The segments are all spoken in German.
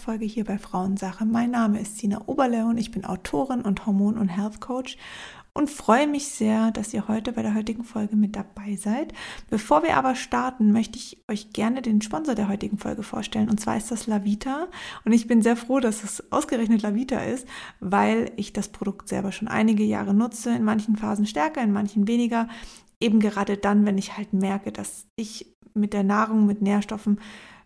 Podcast-Folge hier bei Frauensache. Mein Name ist Sina Oberle und ich bin Autorin und Hormon- und Health Coach und freue mich sehr, dass ihr heute bei der heutigen Folge mit dabei seid. Bevor wir aber starten, möchte ich euch gerne den Sponsor der heutigen Folge vorstellen. Und zwar ist das Lavita. Und ich bin sehr froh, dass es ausgerechnet Lavita ist, weil ich das Produkt selber schon einige Jahre nutze. In manchen Phasen stärker, in manchen weniger. Eben gerade dann, wenn ich halt merke, dass ich mit der Nahrung, mit Nährstoffen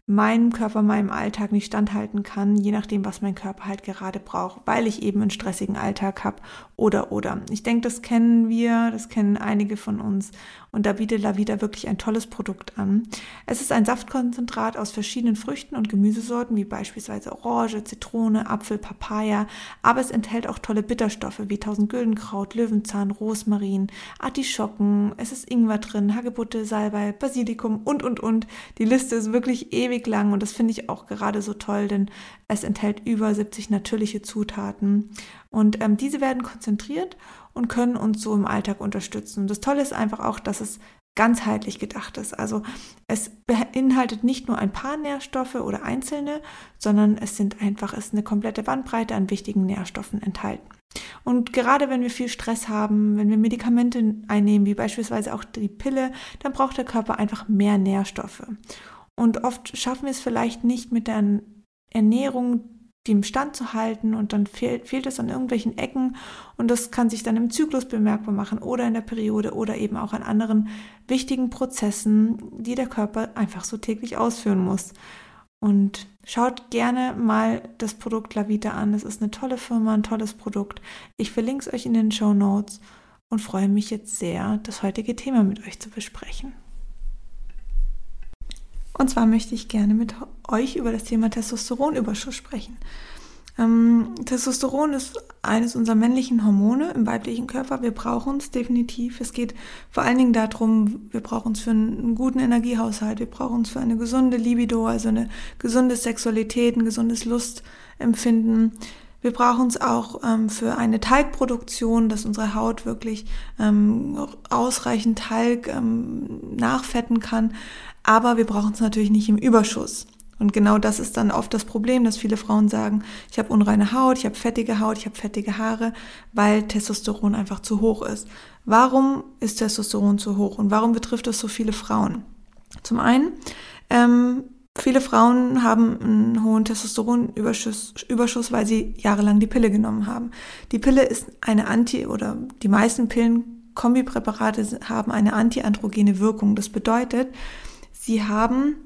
meinem Körper, meinem Alltag nicht standhalten kann, je nachdem, was mein Körper halt gerade braucht, weil ich eben einen stressigen Alltag habe oder oder. Ich denke, das kennen wir, das kennen einige von uns und da bietet Lavida wirklich ein tolles Produkt an. Es ist ein Saftkonzentrat aus verschiedenen Früchten und Gemüsesorten, wie beispielsweise Orange, Zitrone, Apfel, Papaya, aber es enthält auch tolle Bitterstoffe wie Tausendgüldenkraut, Löwenzahn, Rosmarin, Artischocken, es ist Ingwer drin, Hagebutte, Salbei, Basilikum und und und. Die Liste ist wirklich ewig lang und das finde ich auch gerade so toll, denn es enthält über 70 natürliche Zutaten und ähm, diese werden konzentriert und können uns so im Alltag unterstützen. Und das Tolle ist einfach auch, dass es ganzheitlich gedacht ist. Also es beinhaltet nicht nur ein paar Nährstoffe oder einzelne, sondern es sind einfach, es ist eine komplette Bandbreite an wichtigen Nährstoffen enthalten. Und gerade wenn wir viel Stress haben, wenn wir Medikamente einnehmen, wie beispielsweise auch die Pille, dann braucht der Körper einfach mehr Nährstoffe. Und oft schaffen wir es vielleicht nicht mit der Ernährung dem Stand zu halten und dann fehlt, fehlt es an irgendwelchen Ecken und das kann sich dann im Zyklus bemerkbar machen oder in der Periode oder eben auch an anderen wichtigen Prozessen, die der Körper einfach so täglich ausführen muss. Und schaut gerne mal das Produkt Lavita an. Es ist eine tolle Firma, ein tolles Produkt. Ich verlinke es euch in den Show Notes und freue mich jetzt sehr, das heutige Thema mit euch zu besprechen. Und zwar möchte ich gerne mit euch über das Thema Testosteronüberschuss sprechen. Ähm, Testosteron ist eines unserer männlichen Hormone im weiblichen Körper. Wir brauchen es definitiv. Es geht vor allen Dingen darum, wir brauchen es für einen guten Energiehaushalt, wir brauchen es für eine gesunde Libido, also eine gesunde Sexualität, ein gesundes Lustempfinden. Wir brauchen es auch ähm, für eine Talgproduktion, dass unsere Haut wirklich ähm, ausreichend Talg ähm, nachfetten kann. Aber wir brauchen es natürlich nicht im Überschuss. Und genau das ist dann oft das Problem, dass viele Frauen sagen, ich habe unreine Haut, ich habe fettige Haut, ich habe fettige Haare, weil Testosteron einfach zu hoch ist. Warum ist Testosteron zu hoch und warum betrifft es so viele Frauen? Zum einen, ähm, viele Frauen haben einen hohen Testosteronüberschuss, Überschuss, weil sie jahrelang die Pille genommen haben. Die Pille ist eine Anti- oder die meisten Pillen, Kombipräparate haben eine antiandrogene Wirkung. Das bedeutet, sie haben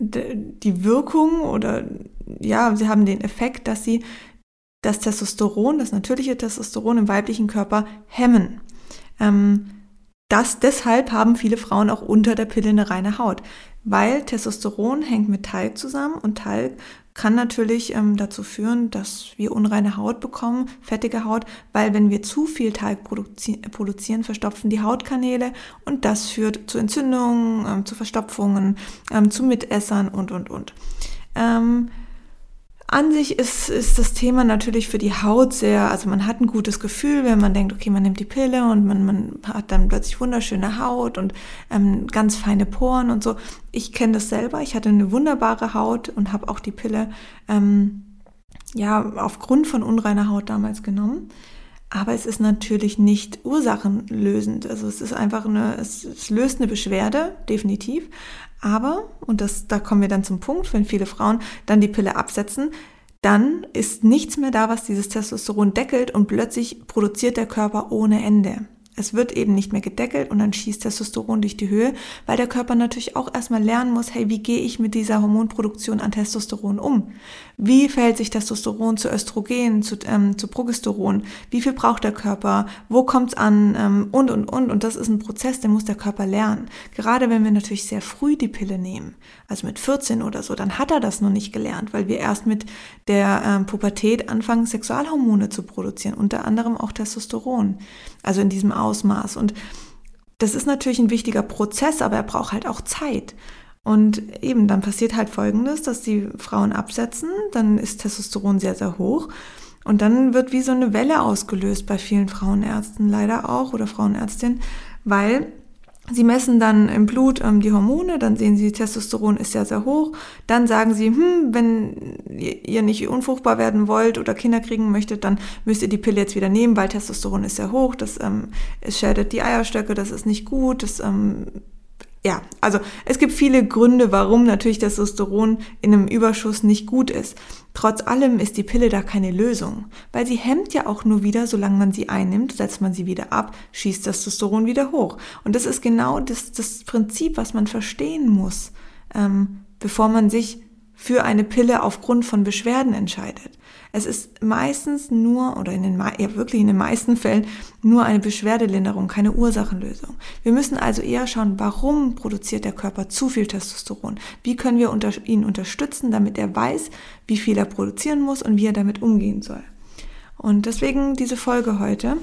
die Wirkung oder ja, sie haben den Effekt, dass sie das Testosteron, das natürliche Testosteron im weiblichen Körper hemmen. Ähm, das, deshalb haben viele Frauen auch unter der Pille eine reine Haut, weil Testosteron hängt mit Talg zusammen und Talg kann natürlich ähm, dazu führen, dass wir unreine Haut bekommen, fettige Haut, weil wenn wir zu viel Talg produzi produzieren, verstopfen die Hautkanäle und das führt zu Entzündungen, ähm, zu Verstopfungen, ähm, zu Mitessern und, und, und. An sich ist, ist das Thema natürlich für die Haut sehr, also man hat ein gutes Gefühl, wenn man denkt, okay, man nimmt die Pille und man, man hat dann plötzlich wunderschöne Haut und ähm, ganz feine Poren und so. Ich kenne das selber, ich hatte eine wunderbare Haut und habe auch die Pille ähm, ja aufgrund von unreiner Haut damals genommen. Aber es ist natürlich nicht ursachenlösend. Also es ist einfach eine, es, es löst eine Beschwerde, definitiv. Aber, und das, da kommen wir dann zum Punkt, wenn viele Frauen dann die Pille absetzen, dann ist nichts mehr da, was dieses Testosteron deckelt und plötzlich produziert der Körper ohne Ende. Es wird eben nicht mehr gedeckelt und dann schießt Testosteron durch die Höhe, weil der Körper natürlich auch erstmal lernen muss, hey, wie gehe ich mit dieser Hormonproduktion an Testosteron um? Wie verhält sich Testosteron zu Östrogen, zu, ähm, zu Progesteron? Wie viel braucht der Körper? Wo kommt's an? Ähm, und, und, und. Und das ist ein Prozess, den muss der Körper lernen. Gerade wenn wir natürlich sehr früh die Pille nehmen, also mit 14 oder so, dann hat er das noch nicht gelernt, weil wir erst mit der ähm, Pubertät anfangen, Sexualhormone zu produzieren, unter anderem auch Testosteron. Also in diesem Ausmaß. Und das ist natürlich ein wichtiger Prozess, aber er braucht halt auch Zeit. Und eben, dann passiert halt Folgendes, dass die Frauen absetzen, dann ist Testosteron sehr, sehr hoch. Und dann wird wie so eine Welle ausgelöst bei vielen Frauenärzten leider auch oder Frauenärztinnen, weil Sie messen dann im Blut ähm, die Hormone, dann sehen Sie, Testosteron ist sehr, sehr hoch. Dann sagen Sie, hm, wenn ihr nicht unfruchtbar werden wollt oder Kinder kriegen möchtet, dann müsst ihr die Pille jetzt wieder nehmen, weil Testosteron ist sehr hoch. Das ähm, es schädigt die Eierstöcke, das ist nicht gut, das ähm, ja, also es gibt viele Gründe, warum natürlich Testosteron in einem Überschuss nicht gut ist. Trotz allem ist die Pille da keine Lösung, weil sie hemmt ja auch nur wieder, solange man sie einnimmt, setzt man sie wieder ab, schießt Testosteron wieder hoch. Und das ist genau das, das Prinzip, was man verstehen muss, ähm, bevor man sich für eine Pille aufgrund von Beschwerden entscheidet. Es ist meistens nur, oder in den, ja wirklich in den meisten Fällen, nur eine Beschwerdelinderung, keine Ursachenlösung. Wir müssen also eher schauen, warum produziert der Körper zu viel Testosteron? Wie können wir unter, ihn unterstützen, damit er weiß, wie viel er produzieren muss und wie er damit umgehen soll? Und deswegen diese Folge heute.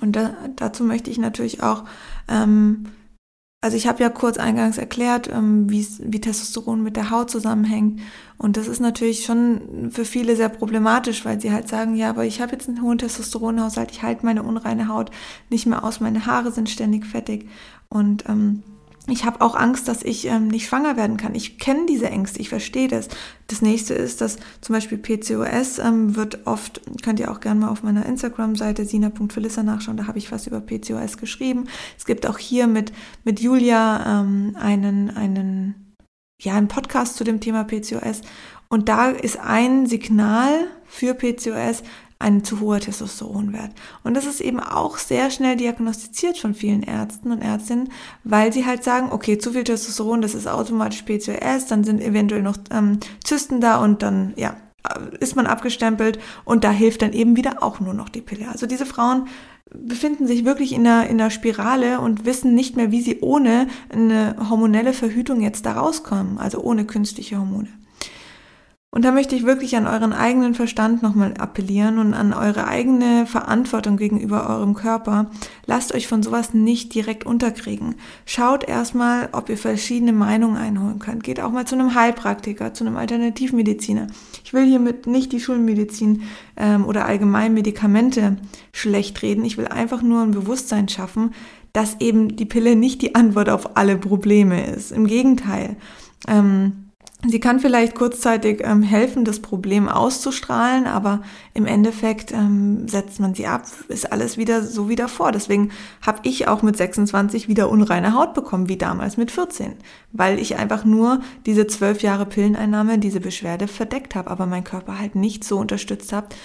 Und da, dazu möchte ich natürlich auch ähm, also ich habe ja kurz eingangs erklärt, ähm, wie Testosteron mit der Haut zusammenhängt. Und das ist natürlich schon für viele sehr problematisch, weil sie halt sagen, ja, aber ich habe jetzt einen hohen Testosteronhaushalt, ich halte meine unreine Haut nicht mehr aus, meine Haare sind ständig fettig. Und ähm, ich habe auch Angst, dass ich ähm, nicht schwanger werden kann. Ich kenne diese Ängste, ich verstehe das. Das nächste ist, dass zum Beispiel PCOS ähm, wird oft, könnt ihr auch gerne mal auf meiner Instagram-Seite sina.felissa nachschauen, da habe ich was über PCOS geschrieben. Es gibt auch hier mit, mit Julia ähm, einen, einen, ja, einen Podcast zu dem Thema PCOS. Und da ist ein Signal für PCOS, ein zu hoher Testosteronwert. Und das ist eben auch sehr schnell diagnostiziert von vielen Ärzten und Ärztinnen, weil sie halt sagen, okay, zu viel Testosteron, das ist automatisch PCOS, dann sind eventuell noch ähm, Zysten da und dann, ja, ist man abgestempelt und da hilft dann eben wieder auch nur noch die Pille. Also diese Frauen befinden sich wirklich in der, in der Spirale und wissen nicht mehr, wie sie ohne eine hormonelle Verhütung jetzt da rauskommen, also ohne künstliche Hormone. Und da möchte ich wirklich an euren eigenen Verstand nochmal appellieren und an eure eigene Verantwortung gegenüber eurem Körper. Lasst euch von sowas nicht direkt unterkriegen. Schaut erstmal, ob ihr verschiedene Meinungen einholen könnt. Geht auch mal zu einem Heilpraktiker, zu einem Alternativmediziner. Ich will hiermit nicht die Schulmedizin ähm, oder allgemein Medikamente schlecht reden. Ich will einfach nur ein Bewusstsein schaffen, dass eben die Pille nicht die Antwort auf alle Probleme ist. Im Gegenteil. Ähm, Sie kann vielleicht kurzzeitig ähm, helfen, das Problem auszustrahlen, aber im Endeffekt ähm, setzt man sie ab, ist alles wieder so wie davor. Deswegen habe ich auch mit 26 wieder unreine Haut bekommen, wie damals mit 14, weil ich einfach nur diese zwölf Jahre Pilleneinnahme, diese Beschwerde verdeckt habe, aber mein Körper halt nicht so unterstützt hat,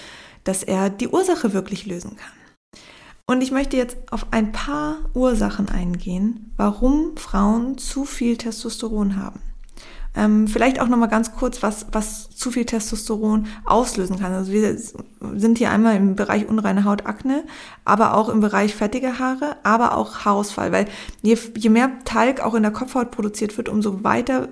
dass er die Ursache wirklich lösen kann. Und ich möchte jetzt auf ein paar Ursachen eingehen, warum Frauen zu viel Testosteron haben. Ähm, vielleicht auch nochmal ganz kurz, was, was zu viel Testosteron auslösen kann. Also wir sind hier einmal im Bereich unreine Haut, Akne, aber auch im Bereich fettige Haare, aber auch Haarausfall, weil je, je mehr Talg auch in der Kopfhaut produziert wird, umso weiter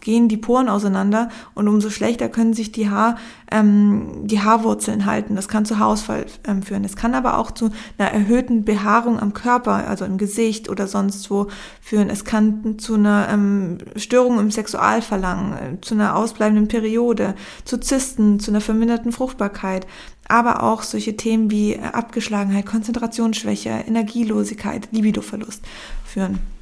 gehen die Poren auseinander und umso schlechter können sich die, Haar, ähm, die Haarwurzeln halten. Das kann zu Haarausfall ähm, führen. Es kann aber auch zu einer erhöhten Behaarung am Körper, also im Gesicht oder sonst wo führen. Es kann zu einer ähm, Störung im Sexualverlangen, äh, zu einer ausbleibenden Periode, zu Zysten, zu einer verminderten Fruchtbarkeit. Aber auch solche Themen wie Abgeschlagenheit, Konzentrationsschwäche, Energielosigkeit, Libidoverlust führen.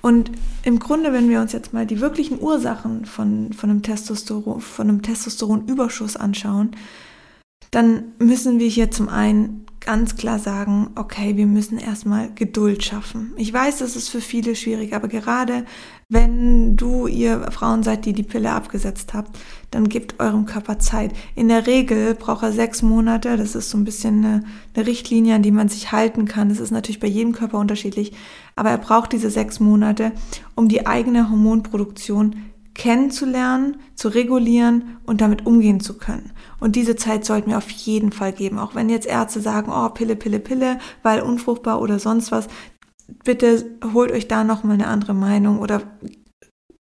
Und im Grunde, wenn wir uns jetzt mal die wirklichen Ursachen von, von einem Testosteron, von einem Testosteronüberschuss anschauen, dann müssen wir hier zum einen ganz klar sagen, okay, wir müssen erstmal Geduld schaffen. Ich weiß, das ist für viele schwierig, aber gerade wenn du, ihr Frauen seid, die die Pille abgesetzt habt, dann gebt eurem Körper Zeit. In der Regel braucht er sechs Monate. Das ist so ein bisschen eine, eine Richtlinie, an die man sich halten kann. Das ist natürlich bei jedem Körper unterschiedlich. Aber er braucht diese sechs Monate, um die eigene Hormonproduktion kennenzulernen, zu regulieren und damit umgehen zu können. Und diese Zeit sollten wir auf jeden Fall geben. Auch wenn jetzt Ärzte sagen, oh, Pille, Pille, Pille, weil unfruchtbar oder sonst was. Bitte holt euch da nochmal eine andere Meinung oder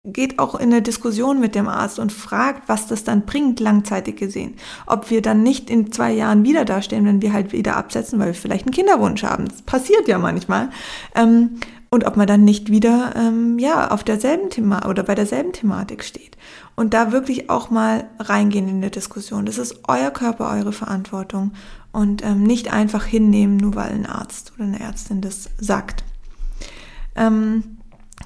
geht auch in eine Diskussion mit dem Arzt und fragt, was das dann bringt, langzeitig gesehen. Ob wir dann nicht in zwei Jahren wieder dastehen, wenn wir halt wieder absetzen, weil wir vielleicht einen Kinderwunsch haben. Das passiert ja manchmal. Ähm, und ob man dann nicht wieder ähm, ja auf derselben Thema oder bei derselben Thematik steht und da wirklich auch mal reingehen in der Diskussion. Das ist euer Körper, eure Verantwortung und ähm, nicht einfach hinnehmen, nur weil ein Arzt oder eine Ärztin das sagt. Ähm,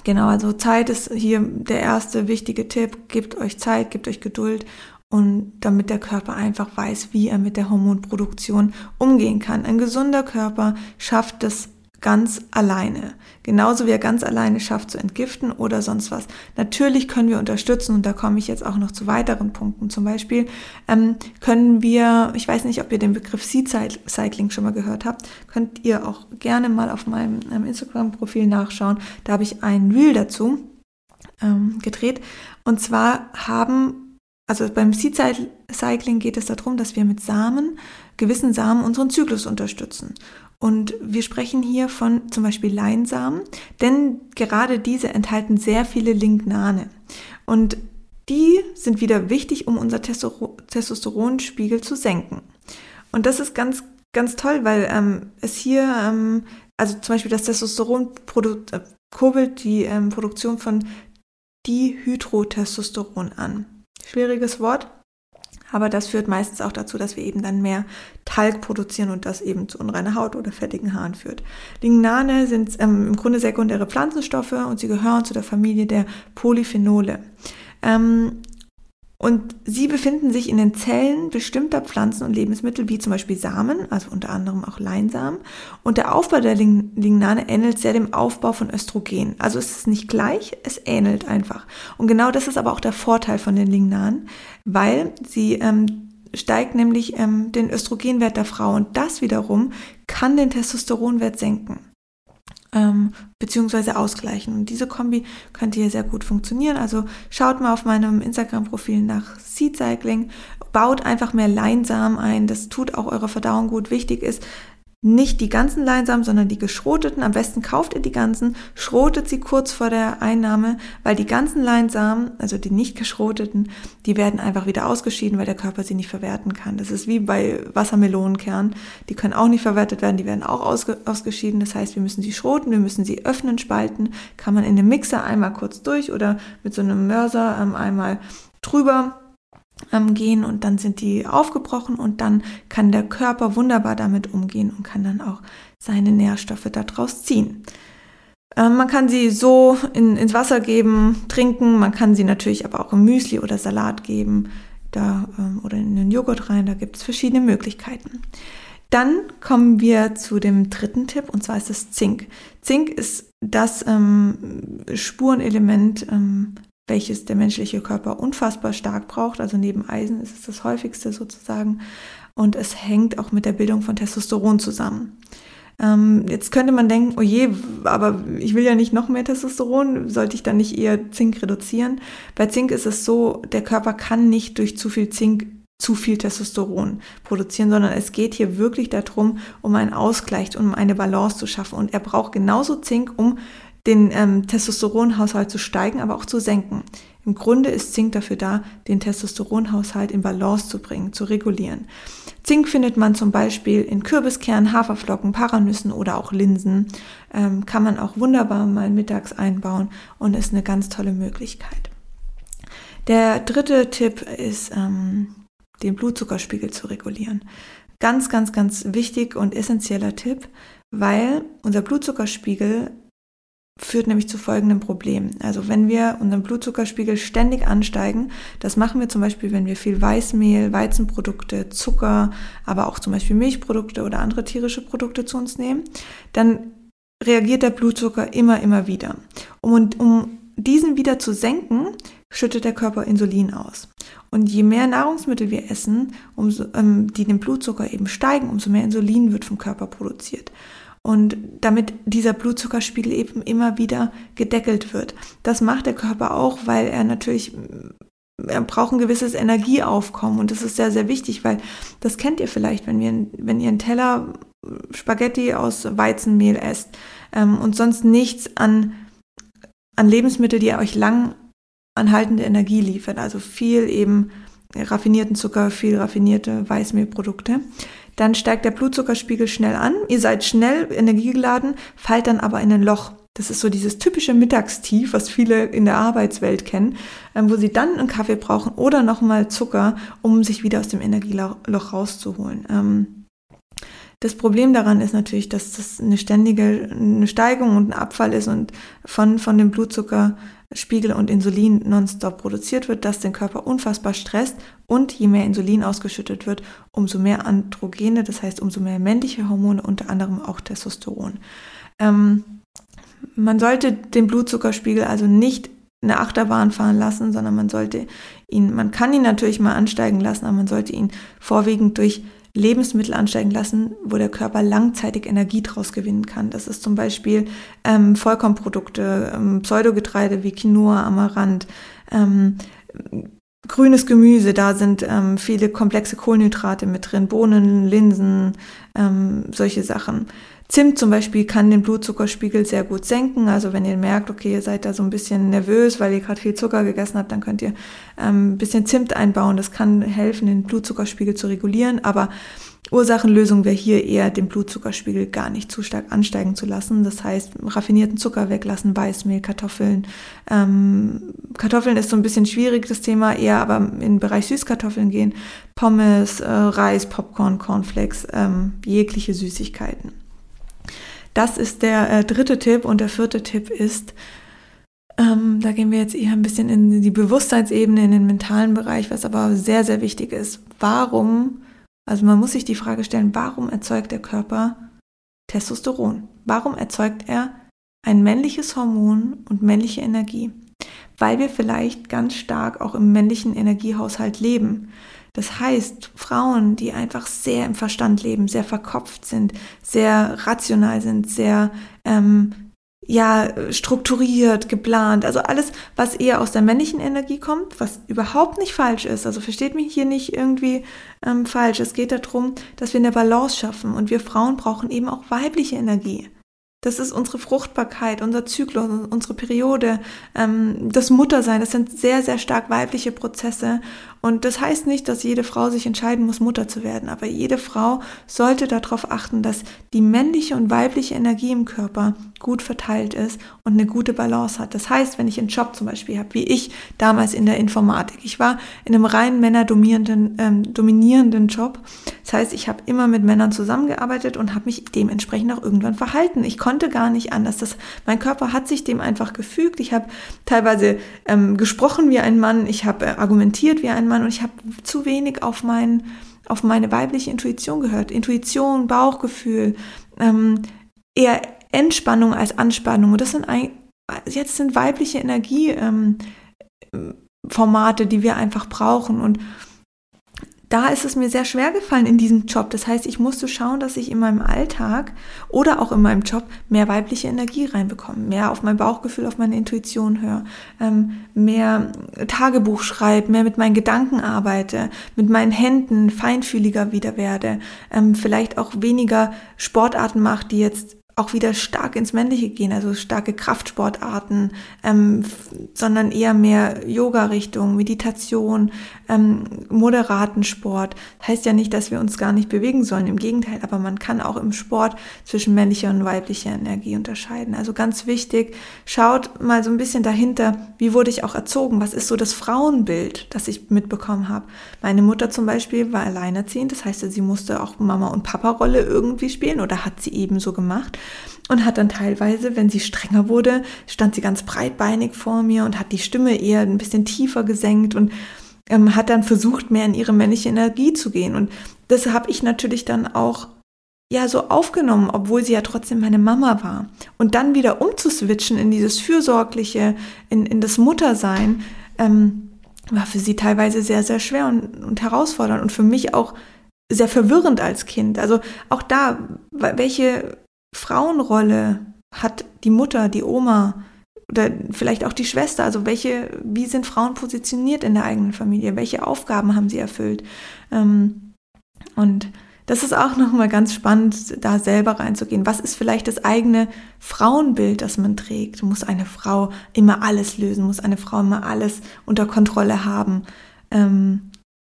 genau, also Zeit ist hier der erste wichtige Tipp. Gebt euch Zeit, gebt euch Geduld und damit der Körper einfach weiß, wie er mit der Hormonproduktion umgehen kann. Ein gesunder Körper schafft es ganz alleine. Genauso wie er ganz alleine schafft zu entgiften oder sonst was. Natürlich können wir unterstützen und da komme ich jetzt auch noch zu weiteren Punkten. Zum Beispiel ähm, können wir, ich weiß nicht, ob ihr den Begriff Seed Cycling schon mal gehört habt, könnt ihr auch gerne mal auf meinem ähm, Instagram-Profil nachschauen. Da habe ich ein Reel dazu ähm, gedreht. Und zwar haben, also beim Seed Cycling geht es darum, dass wir mit Samen, gewissen Samen unseren Zyklus unterstützen. Und wir sprechen hier von zum Beispiel Leinsamen, denn gerade diese enthalten sehr viele Lignane. Und die sind wieder wichtig, um unser Testosteronspiegel zu senken. Und das ist ganz, ganz toll, weil ähm, es hier, ähm, also zum Beispiel das Testosteron äh, kurbelt die ähm, Produktion von Dihydrotestosteron an. Schwieriges Wort, aber das führt meistens auch dazu, dass wir eben dann mehr Talg produzieren und das eben zu unreiner Haut oder fettigen Haaren führt. Lignane sind ähm, im Grunde sekundäre Pflanzenstoffe und sie gehören zu der Familie der Polyphenole. Ähm, und sie befinden sich in den Zellen bestimmter Pflanzen und Lebensmittel, wie zum Beispiel Samen, also unter anderem auch Leinsamen. Und der Aufbau der Lignane ähnelt sehr dem Aufbau von Östrogen. Also es ist nicht gleich, es ähnelt einfach. Und genau das ist aber auch der Vorteil von den Lignanen, weil sie ähm, steigt nämlich ähm, den Östrogenwert der Frau und das wiederum kann den Testosteronwert senken ähm, beziehungsweise ausgleichen. Und diese Kombi könnte hier sehr gut funktionieren. Also schaut mal auf meinem Instagram-Profil nach Seed Cycling, baut einfach mehr Leinsamen ein. Das tut auch eurer Verdauung gut. Wichtig ist, nicht die ganzen Leinsamen, sondern die geschroteten. Am besten kauft ihr die ganzen, schrotet sie kurz vor der Einnahme, weil die ganzen Leinsamen, also die nicht geschroteten, die werden einfach wieder ausgeschieden, weil der Körper sie nicht verwerten kann. Das ist wie bei Wassermelonenkernen. Die können auch nicht verwertet werden, die werden auch ausge ausgeschieden. Das heißt, wir müssen sie schroten, wir müssen sie öffnen, spalten. Kann man in einem Mixer einmal kurz durch oder mit so einem Mörser ähm, einmal drüber ähm, gehen und dann sind die aufgebrochen und dann kann der Körper wunderbar damit umgehen und kann dann auch seine Nährstoffe daraus ziehen. Ähm, man kann sie so in, ins Wasser geben, trinken, man kann sie natürlich aber auch im Müsli oder Salat geben da, ähm, oder in den Joghurt rein, da gibt es verschiedene Möglichkeiten. Dann kommen wir zu dem dritten Tipp und zwar ist es Zink. Zink ist das ähm, Spurenelement, ähm, welches der menschliche Körper unfassbar stark braucht. Also neben Eisen ist es das häufigste sozusagen. Und es hängt auch mit der Bildung von Testosteron zusammen. Ähm, jetzt könnte man denken, oh je, aber ich will ja nicht noch mehr Testosteron, sollte ich dann nicht eher Zink reduzieren? Bei Zink ist es so, der Körper kann nicht durch zu viel Zink zu viel Testosteron produzieren, sondern es geht hier wirklich darum, um einen Ausgleich, um eine Balance zu schaffen. Und er braucht genauso Zink, um den ähm, Testosteronhaushalt zu steigen, aber auch zu senken. Im Grunde ist Zink dafür da, den Testosteronhaushalt in Balance zu bringen, zu regulieren. Zink findet man zum Beispiel in Kürbiskernen, Haferflocken, Paranüssen oder auch Linsen. Ähm, kann man auch wunderbar mal mittags einbauen und ist eine ganz tolle Möglichkeit. Der dritte Tipp ist, ähm, den Blutzuckerspiegel zu regulieren. Ganz, ganz, ganz wichtig und essentieller Tipp, weil unser Blutzuckerspiegel führt nämlich zu folgendem Problem. Also wenn wir unseren Blutzuckerspiegel ständig ansteigen, das machen wir zum Beispiel, wenn wir viel Weißmehl, Weizenprodukte, Zucker, aber auch zum Beispiel Milchprodukte oder andere tierische Produkte zu uns nehmen, dann reagiert der Blutzucker immer, immer wieder. Um, um diesen wieder zu senken, schüttet der Körper Insulin aus. Und je mehr Nahrungsmittel wir essen, umso, ähm, die den Blutzucker eben steigen, umso mehr Insulin wird vom Körper produziert und damit dieser Blutzuckerspiegel eben immer wieder gedeckelt wird. Das macht der Körper auch, weil er natürlich er braucht ein gewisses Energieaufkommen. Und das ist sehr, sehr wichtig, weil das kennt ihr vielleicht, wenn, wir, wenn ihr einen Teller Spaghetti aus Weizenmehl esst ähm, und sonst nichts an, an Lebensmittel, die euch lang anhaltende Energie liefert, also viel eben raffinierten Zucker, viel raffinierte Weißmehlprodukte, dann steigt der Blutzuckerspiegel schnell an, ihr seid schnell energiegeladen, fallt dann aber in ein Loch. Das ist so dieses typische Mittagstief, was viele in der Arbeitswelt kennen, ähm, wo sie dann einen Kaffee brauchen oder nochmal Zucker, um sich wieder aus dem Energieloch rauszuholen. Ähm, Das Problem daran ist natürlich, dass das eine ständige eine Steigung und ein Abfall ist und von, von dem Blutzuckerspiegel und Insulin nonstop produziert wird, das den Körper unfassbar stresst und je mehr Insulin ausgeschüttet wird, umso mehr Androgene, das heißt umso mehr männliche Hormone, unter anderem auch Testosteron. Ähm, man sollte den Blutzuckerspiegel also nicht eine Achterbahn fahren lassen, sondern man sollte ihn, man kann ihn natürlich mal ansteigen lassen, aber man sollte ihn vorwiegend durch Lebensmittel ansteigen lassen, wo der Körper langzeitig Energie draus gewinnen kann. Das ist zum Beispiel ähm, Vollkornprodukte, ähm, Pseudogetreide wie Quinoa, Amaranth, ähm, grünes Gemüse, da sind ähm, viele komplexe Kohlenhydrate mit drin, Bohnen, Linsen, ähm, solche Sachen. Zimt zum Beispiel kann den Blutzuckerspiegel sehr gut senken. Also wenn ihr merkt, okay, ihr seid da so ein bisschen nervös, weil ihr gerade viel Zucker gegessen habt, dann könnt ihr ähm, ein bisschen Zimt einbauen. Das kann helfen, den Blutzuckerspiegel zu regulieren. Aber Ursachenlösung wäre hier eher, den Blutzuckerspiegel gar nicht zu stark ansteigen zu lassen. Das heißt, raffinierten Zucker weglassen, Weißmehl, Kartoffeln. Ähm, Kartoffeln ist so ein bisschen schwierig, das Thema, eher aber in den Bereich Süßkartoffeln gehen. Pommes, äh, Reis, Popcorn, Cornflakes, ähm, jegliche Süßigkeiten. Das ist der äh, dritte Tipp und der vierte Tipp ist, ähm, da gehen wir jetzt eher ein bisschen in die Bewusstseinsebene, in den mentalen Bereich, was aber sehr, sehr wichtig ist. Warum, also man muss sich die Frage stellen, warum erzeugt der Körper Testosteron? Warum erzeugt er ein männliches Hormon und männliche Energie? Weil wir vielleicht ganz stark auch im männlichen Energiehaushalt leben. Das heißt, Frauen, die einfach sehr im Verstand leben, sehr verkopft sind, sehr rational sind, sehr ähm, ja strukturiert, geplant, also alles, was eher aus der männlichen Energie kommt, was überhaupt nicht falsch ist. Also versteht mich hier nicht irgendwie ähm, falsch. Es geht darum, dass wir eine Balance schaffen und wir Frauen brauchen eben auch weibliche Energie. Das ist unsere Fruchtbarkeit, unser Zyklus, unsere Periode, ähm, das Muttersein. Das sind sehr, sehr stark weibliche Prozesse. Und das heißt nicht, dass jede Frau sich entscheiden muss, Mutter zu werden. Aber jede Frau sollte darauf achten, dass die männliche und weibliche Energie im Körper gut verteilt ist und eine gute Balance hat. Das heißt, wenn ich einen Job zum Beispiel habe, wie ich damals in der Informatik. Ich war in einem rein männerdominierenden ähm, dominierenden Job. Das heißt, ich habe immer mit Männern zusammengearbeitet und habe mich dementsprechend auch irgendwann verhalten. Ich konnte gar nicht anders. Das, mein Körper hat sich dem einfach gefügt. Ich habe teilweise ähm, gesprochen wie ein Mann, ich habe äh, argumentiert wie ein Mann und ich habe zu wenig auf, mein, auf meine weibliche Intuition gehört. Intuition, Bauchgefühl, ähm, eher Entspannung als Anspannung. Und das sind ein, jetzt sind weibliche Energieformate, ähm, die wir einfach brauchen. Und da ist es mir sehr schwer gefallen in diesem Job. Das heißt, ich musste schauen, dass ich in meinem Alltag oder auch in meinem Job mehr weibliche Energie reinbekomme, mehr auf mein Bauchgefühl, auf meine Intuition höre, ähm, mehr Tagebuch schreibe, mehr mit meinen Gedanken arbeite, mit meinen Händen feinfühliger wieder werde, ähm, vielleicht auch weniger Sportarten mache, die jetzt auch wieder stark ins Männliche gehen, also starke Kraftsportarten, ähm, sondern eher mehr Yoga-Richtung, Meditation, ähm, moderaten Sport. Heißt ja nicht, dass wir uns gar nicht bewegen sollen, im Gegenteil, aber man kann auch im Sport zwischen männlicher und weiblicher Energie unterscheiden. Also ganz wichtig, schaut mal so ein bisschen dahinter, wie wurde ich auch erzogen, was ist so das Frauenbild, das ich mitbekommen habe. Meine Mutter zum Beispiel war alleinerziehend, das heißt, sie musste auch Mama- und Papa-Rolle irgendwie spielen oder hat sie eben so gemacht und hat dann teilweise, wenn sie strenger wurde, stand sie ganz breitbeinig vor mir und hat die Stimme eher ein bisschen tiefer gesenkt und ähm, hat dann versucht, mehr in ihre männliche Energie zu gehen. Und das habe ich natürlich dann auch ja so aufgenommen, obwohl sie ja trotzdem meine Mama war. Und dann wieder umzuswitchen in dieses Fürsorgliche, in, in das Muttersein, ähm, war für sie teilweise sehr, sehr schwer und, und herausfordernd und für mich auch sehr verwirrend als Kind. Also auch da, welche Frauenrolle hat die Mutter, die Oma oder vielleicht auch die Schwester? Also welche, wie sind Frauen positioniert in der eigenen Familie? Welche Aufgaben haben sie erfüllt? Ähm, und das ist auch nochmal ganz spannend, da selber reinzugehen. Was ist vielleicht das eigene Frauenbild, das man trägt? Muss eine Frau immer alles lösen? Muss eine Frau immer alles unter Kontrolle haben? Ähm,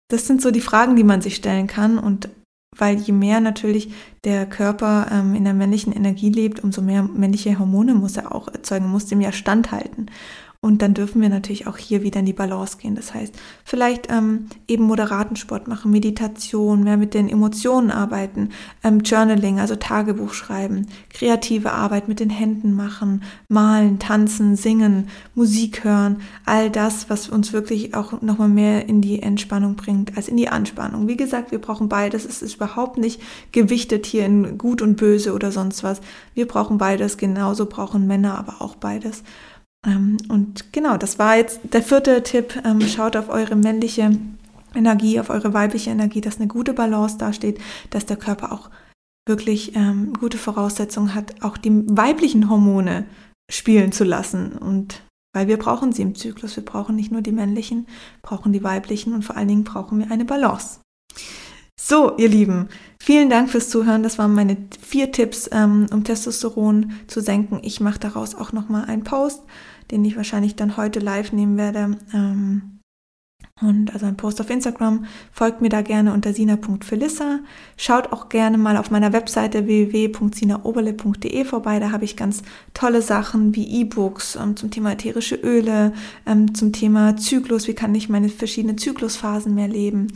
das sind so die Fragen, die man sich stellen kann. Und weil je mehr natürlich der Körper ähm, in der männlichen Energie lebt, umso mehr männliche Hormone muss er auch erzeugen, muss dem ja standhalten. Und dann dürfen wir natürlich auch hier wieder in die Balance gehen. Das heißt, vielleicht ähm, eben moderaten Sport machen, Meditation, mehr mit den Emotionen arbeiten, ähm, Journaling, also Tagebuch schreiben, kreative Arbeit mit den Händen machen, malen, tanzen, singen, Musik hören, all das, was uns wirklich auch nochmal mehr in die Entspannung bringt als in die Anspannung. Wie gesagt, wir brauchen beides. Es ist überhaupt nicht gewichtet hier in gut und böse oder sonst was. Wir brauchen beides. Genauso brauchen Männer aber auch beides. Ähm, und genau, das war jetzt der vierte Tipp. Ähm, schaut auf eure männliche Energie, auf eure weibliche Energie, dass eine gute Balance dasteht, dass der Körper auch wirklich ähm, gute Voraussetzungen hat, auch die weiblichen Hormone spielen zu lassen. Und weil wir brauchen sie im Zyklus. Wir brauchen nicht nur die männlichen, brauchen die weiblichen und vor allen Dingen brauchen wir eine Balance. So, ihr Lieben, vielen Dank fürs Zuhören. Das waren meine vier Tipps, ähm, um Testosteron zu senken. Ich mache daraus auch nochmal einen Post den ich wahrscheinlich dann heute live nehmen werde. Ähm, und also ein Post auf Instagram. Folgt mir da gerne unter sina.felissa. Schaut auch gerne mal auf meiner Webseite www.sinaoberle.de vorbei. Da habe ich ganz tolle Sachen wie E-Books ähm, zum Thema ätherische Öle, ähm, zum Thema Zyklus. Wie kann ich meine verschiedenen Zyklusphasen mehr leben?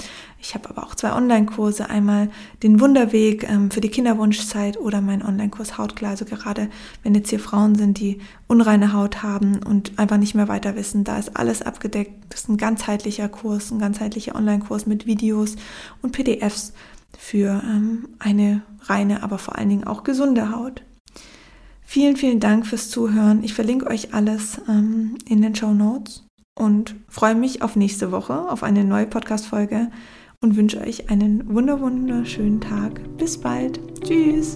Ich habe aber auch zwei Online-Kurse. Einmal den Wunderweg ähm, für die Kinderwunschzeit oder mein Online-Kurs Hautklar. Also gerade wenn jetzt hier Frauen sind, die unreine Haut haben und einfach nicht mehr weiter wissen, da ist alles abgedeckt. Das ist ein ganzheitlicher Kurs, ein ganzheitlicher Online-Kurs mit Videos und PDFs für ähm, eine reine, aber vor allen Dingen auch gesunde Haut. Vielen, vielen Dank fürs Zuhören. Ich verlinke euch alles ähm, in den Show Notes und freue mich auf nächste Woche, auf eine neue Podcast-Folge und wünsche euch einen wunderschönen Tag. Bis bald. Tschüss.